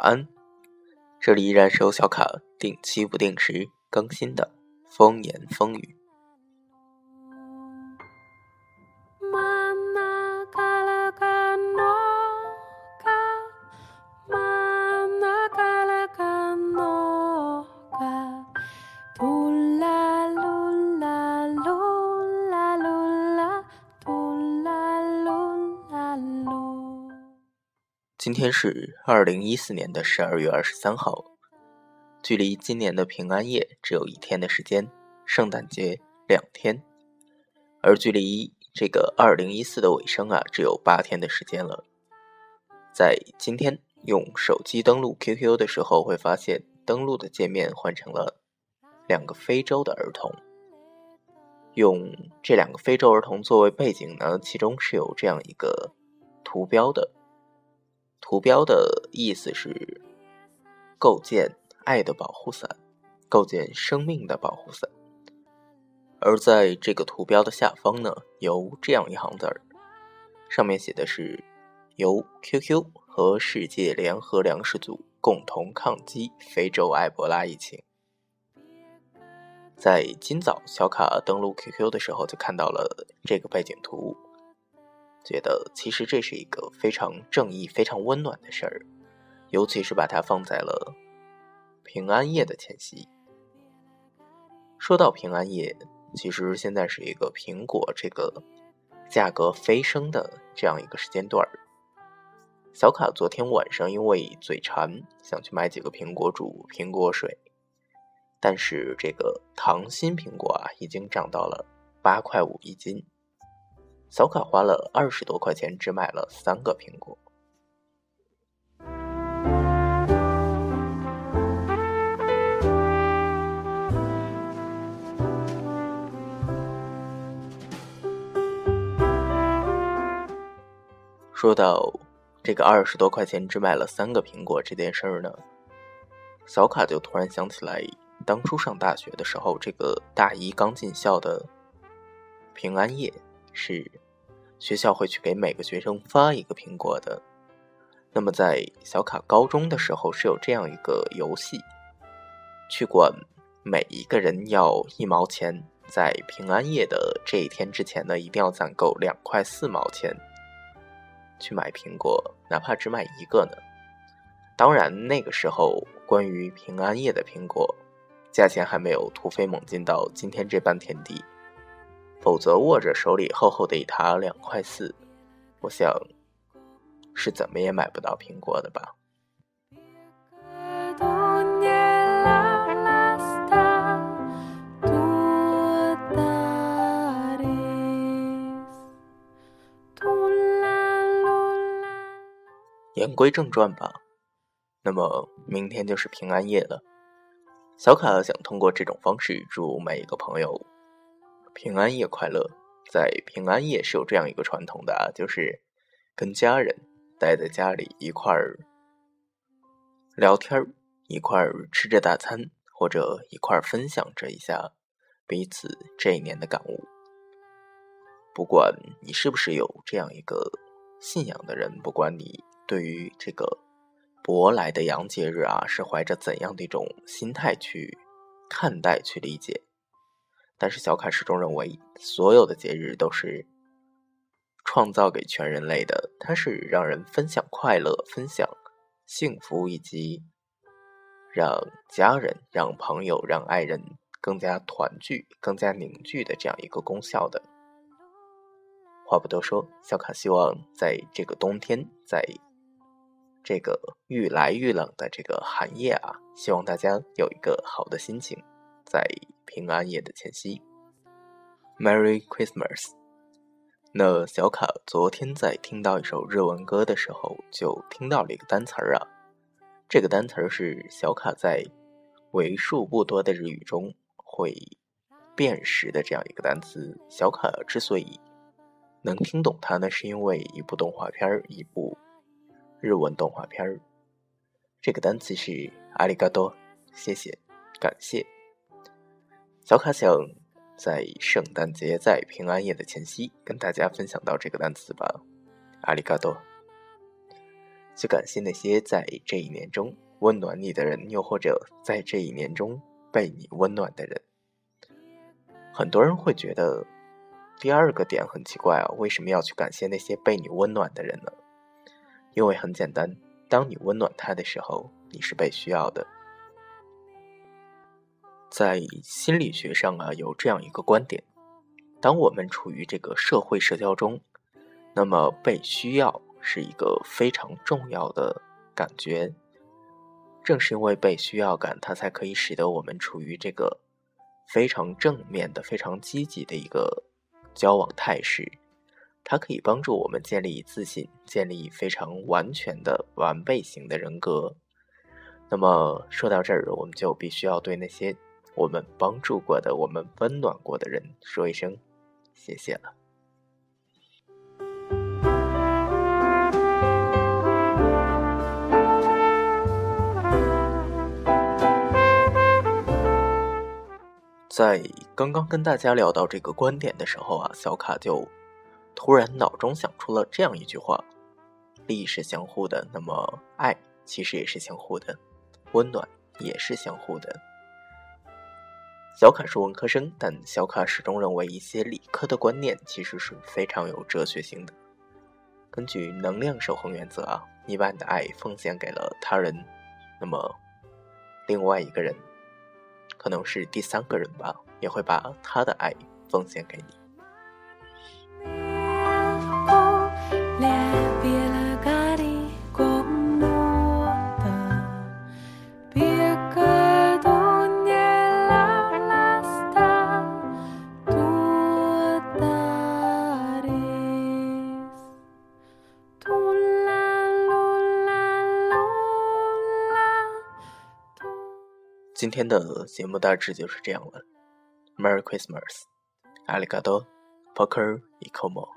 晚安。这里依然是由小卡定期不定时更新的风言风语。今天是二零一四年的十二月二十三号，距离今年的平安夜只有一天的时间，圣诞节两天，而距离这个二零一四的尾声啊，只有八天的时间了。在今天用手机登录 QQ 的时候，会发现登录的界面换成了两个非洲的儿童。用这两个非洲儿童作为背景呢，其中是有这样一个图标的。图标的意思是构建爱的保护伞，构建生命的保护伞。而在这个图标的下方呢，有这样一行字儿，上面写的是由 QQ 和世界联合粮食组共同抗击非洲埃博拉疫情。在今早小卡登录 QQ 的时候，就看到了这个背景图。觉得其实这是一个非常正义、非常温暖的事儿，尤其是把它放在了平安夜的前夕。说到平安夜，其实现在是一个苹果这个价格飞升的这样一个时间段儿。小卡昨天晚上因为嘴馋，想去买几个苹果煮苹果水，但是这个糖心苹果啊，已经涨到了八块五一斤。小卡花了二十多块钱，只买了三个苹果。说到这个二十多块钱只买了三个苹果这件事儿呢，小卡就突然想起来，当初上大学的时候，这个大一刚进校的平安夜。是学校会去给每个学生发一个苹果的。那么在小卡高中的时候是有这样一个游戏，去管每一个人要一毛钱，在平安夜的这一天之前呢，一定要攒够两块四毛钱去买苹果，哪怕只买一个呢。当然那个时候关于平安夜的苹果，价钱还没有突飞猛进到今天这般田地。否则，握着手里厚厚的一沓两块四，我想是怎么也买不到苹果的吧。言归正传吧，那么明天就是平安夜了。小卡想通过这种方式祝每一个朋友。平安夜快乐！在平安夜是有这样一个传统的啊，就是跟家人待在家里一块儿聊天，一块儿吃着大餐，或者一块儿分享着一下彼此这一年的感悟。不管你是不是有这样一个信仰的人，不管你对于这个舶来的洋节日啊，是怀着怎样的一种心态去看待、去理解。但是小卡始终认为，所有的节日都是创造给全人类的，它是让人分享快乐、分享幸福，以及让家人、让朋友、让爱人更加团聚、更加凝聚的这样一个功效的。话不多说，小卡希望在这个冬天，在这个愈来愈冷的这个寒夜啊，希望大家有一个好的心情，在。平安夜的前夕，Merry Christmas。那小卡昨天在听到一首日文歌的时候，就听到了一个单词儿啊。这个单词儿是小卡在为数不多的日语中会辨识的这样一个单词。小卡之所以能听懂它呢，是因为一部动画片儿，一部日文动画片儿。这个单词是阿里嘎多，谢谢，感谢。小卡想在圣诞节、在平安夜的前夕，跟大家分享到这个单词吧。阿里嘎多。去感谢那些在这一年中温暖你的人，又或者在这一年中被你温暖的人。很多人会觉得第二个点很奇怪啊，为什么要去感谢那些被你温暖的人呢？因为很简单，当你温暖他的时候，你是被需要的。在心理学上啊，有这样一个观点：当我们处于这个社会社交中，那么被需要是一个非常重要的感觉。正是因为被需要感，它才可以使得我们处于这个非常正面的、非常积极的一个交往态势。它可以帮助我们建立自信，建立非常完全的完备型的人格。那么说到这儿，我们就必须要对那些。我们帮助过的、我们温暖过的人，说一声谢谢了。在刚刚跟大家聊到这个观点的时候啊，小卡就突然脑中想出了这样一句话：利益是相互的，那么爱其实也是相互的，温暖也是相互的。小卡是文科生，但小卡始终认为一些理科的观念其实是非常有哲学性的。根据能量守恒原则啊，你把你的爱奉献给了他人，那么另外一个人，可能是第三个人吧，也会把他的爱奉献给你。今天的节目大致就是这样了。Merry Christmas，阿里嘎多，Poker，Ikomo。